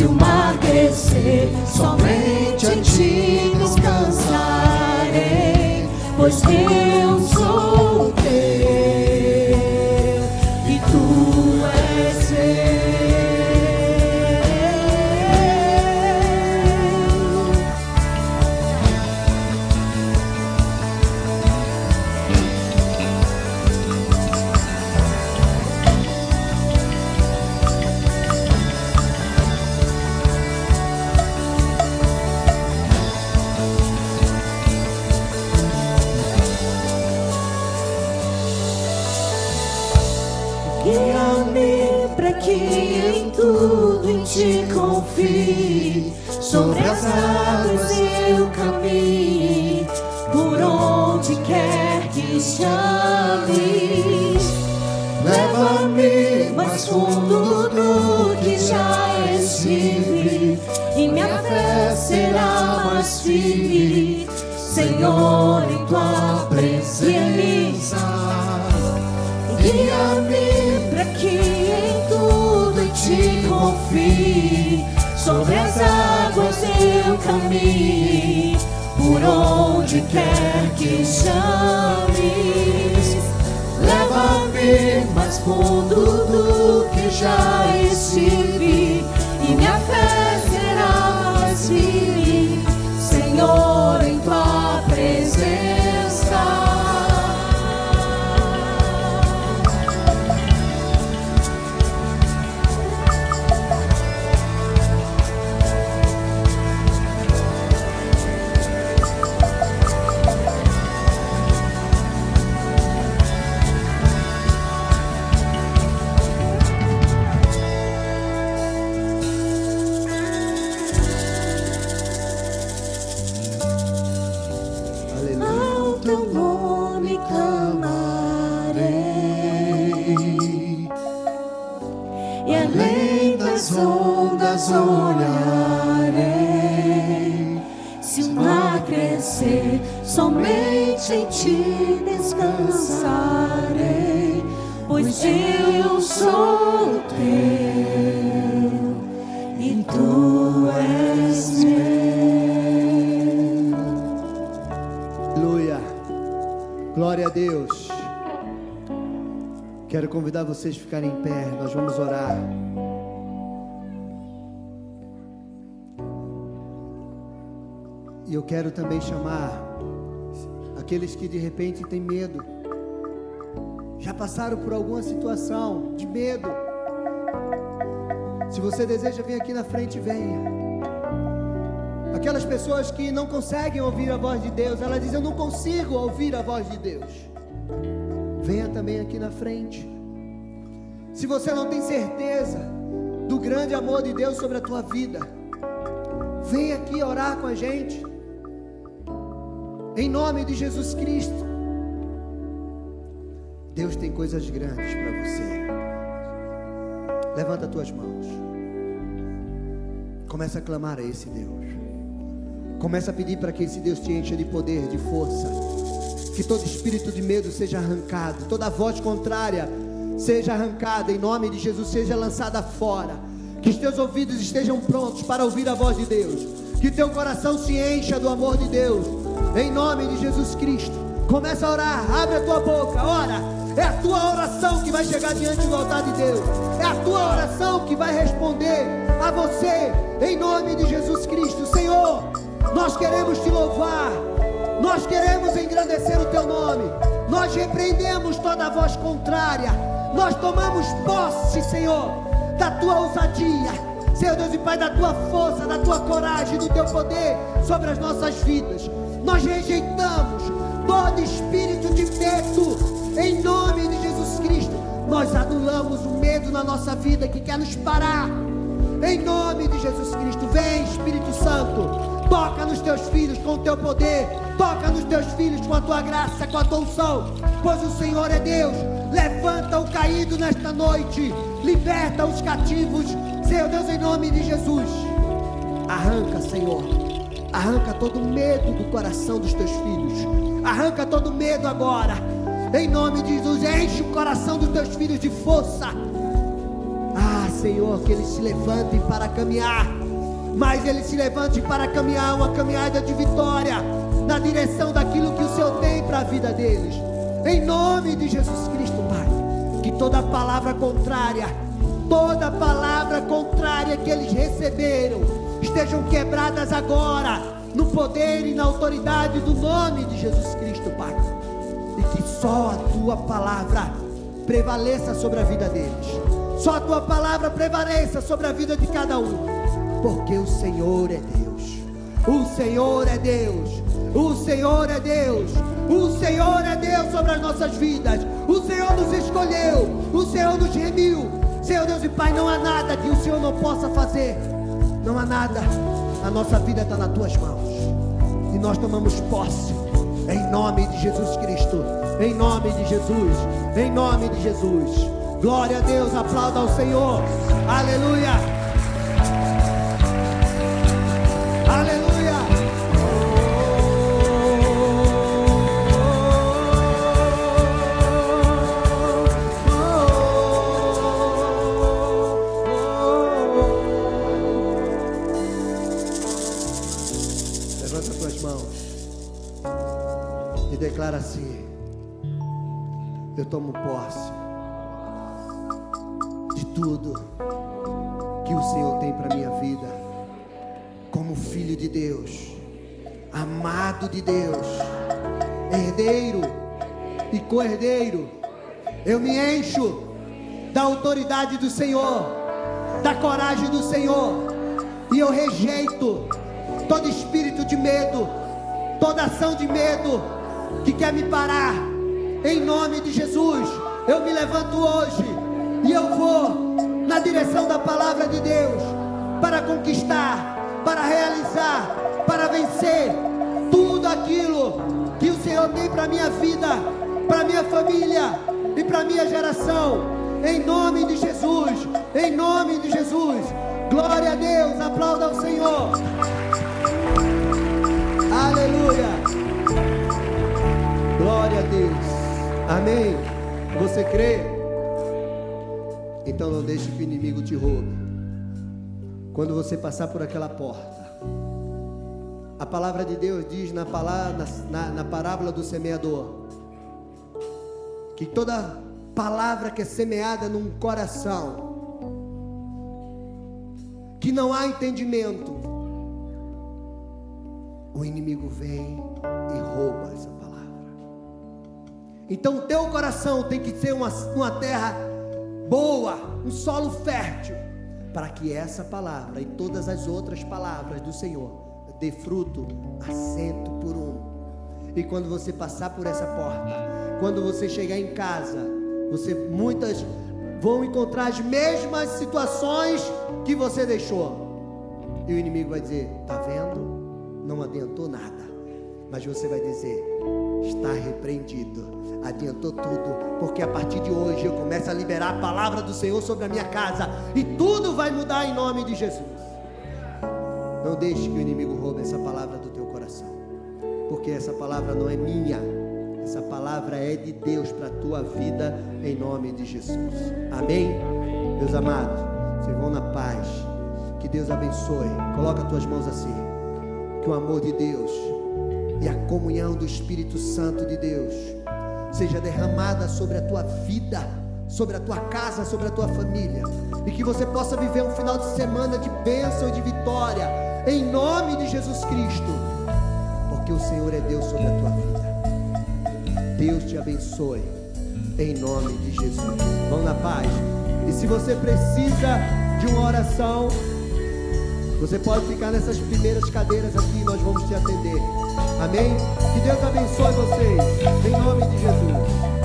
Se o mar crescer Somente em ti descansarei Pois eu fundo do que já estive, e minha fé será mais firme. Senhor, em tua presença. Guia-me para que em tudo ti confie. Sobre as águas eu caminhe, por onde quer que chames. Leva-me mais fundo do que já estive, vocês ficarem em pé. Nós vamos orar. E eu quero também chamar aqueles que de repente têm medo. Já passaram por alguma situação de medo. Se você deseja vir aqui na frente, venha. Aquelas pessoas que não conseguem ouvir a voz de Deus, elas dizem: Eu não consigo ouvir a voz de Deus. Venha também aqui na frente. Se você não tem certeza do grande amor de Deus sobre a tua vida, venha aqui orar com a gente. Em nome de Jesus Cristo. Deus tem coisas grandes para você. Levanta as tuas mãos. Começa a clamar a esse Deus. Começa a pedir para que esse Deus te encha de poder, de força. Que todo espírito de medo seja arrancado, toda voz contrária seja arrancada, em nome de Jesus, seja lançada fora. Que os teus ouvidos estejam prontos para ouvir a voz de Deus. Que teu coração se encha do amor de Deus. Em nome de Jesus Cristo. Começa a orar, abre a tua boca, ora. É a tua oração que vai chegar diante do altar de Deus. É a tua oração que vai responder a você, em nome de Jesus Cristo. Senhor, nós queremos te louvar. Nós queremos engrandecer o teu nome. Nós repreendemos toda voz contrária. Nós tomamos posse, Senhor, da tua ousadia. Senhor Deus e Pai, da tua força, da tua coragem, do teu poder sobre as nossas vidas. Nós rejeitamos todo espírito de medo em nome de Jesus Cristo, nós anulamos o medo na nossa vida que quer nos parar. Em nome de Jesus Cristo, vem Espírito Santo, toca nos teus filhos com o teu poder, toca nos teus filhos com a tua graça, com a tua unção, pois o Senhor é Deus. Levanta o caído nesta noite, liberta os cativos, Senhor Deus, em nome de Jesus. Arranca, Senhor, arranca todo medo do coração dos teus filhos, arranca todo medo agora em nome de Jesus, enche o coração dos teus filhos de força. Ah, Senhor, que eles se levantem para caminhar. Mas eles se levantem para caminhar uma caminhada de vitória na direção daquilo que o Senhor tem para a vida deles. Em nome de Jesus Cristo, toda palavra contrária, toda palavra contrária que eles receberam, estejam quebradas agora, no poder e na autoridade do nome de Jesus Cristo, Pai só a tua palavra prevaleça sobre a vida deles. Só a tua palavra prevaleça sobre a vida de cada um. Porque o Senhor é Deus. O Senhor é Deus. O Senhor é Deus. O Senhor é Deus sobre as nossas vidas. O Senhor nos escolheu. O Senhor nos remiu. Senhor Deus e Pai, não há nada que o Senhor não possa fazer. Não há nada. A nossa vida está nas tuas mãos. E nós tomamos posse. Em nome de Jesus Cristo. Em nome de Jesus. Em nome de Jesus. Glória a Deus. Aplauda ao Senhor. Aleluia. Aleluia. Assim: eu tomo posse de tudo que o Senhor tem para minha vida, como filho de Deus, amado de Deus, herdeiro e co-herdeiro. Eu me encho da autoridade do Senhor, da coragem do Senhor, e eu rejeito todo espírito de medo, toda ação de medo que quer me parar em nome de Jesus, eu me levanto hoje e eu vou na direção da palavra de Deus para conquistar, para realizar, para vencer tudo aquilo que o Senhor tem para minha vida, para minha família e para minha geração. Em nome de Jesus, em nome de Jesus. Glória a Deus, aplauda ao Senhor. Aleluia. Glória a Deus. Amém? Você crê? Então não deixe que o inimigo te roube. Quando você passar por aquela porta, a palavra de Deus diz na, palavra, na, na parábola do semeador que toda palavra que é semeada num coração que não há entendimento, o inimigo vem e rouba essa então o teu coração tem que ser uma, uma terra boa, um solo fértil, para que essa palavra e todas as outras palavras do Senhor dê fruto assento por um. E quando você passar por essa porta, quando você chegar em casa, você muitas vão encontrar as mesmas situações que você deixou. E o inimigo vai dizer: "Tá vendo? Não adiantou nada". Mas você vai dizer: "Está repreendido" adiantou tudo, porque a partir de hoje eu começo a liberar a palavra do Senhor sobre a minha casa e tudo vai mudar em nome de Jesus. Não deixe que o inimigo roube essa palavra do teu coração, porque essa palavra não é minha, Essa palavra é de Deus para a tua vida, em nome de Jesus. Amém? Meus amados, vocês vão na paz. Que Deus abençoe. Coloca as tuas mãos assim. Que o amor de Deus e a comunhão do Espírito Santo de Deus seja derramada sobre a tua vida, sobre a tua casa, sobre a tua família. E que você possa viver um final de semana de bênção e de vitória, em nome de Jesus Cristo, porque o Senhor é Deus sobre a tua vida. Deus te abençoe, em nome de Jesus. Vão na paz. E se você precisa de uma oração, você pode ficar nessas primeiras cadeiras aqui, nós vamos te atender. Amém? Que Deus abençoe vocês, em nome de Jesus.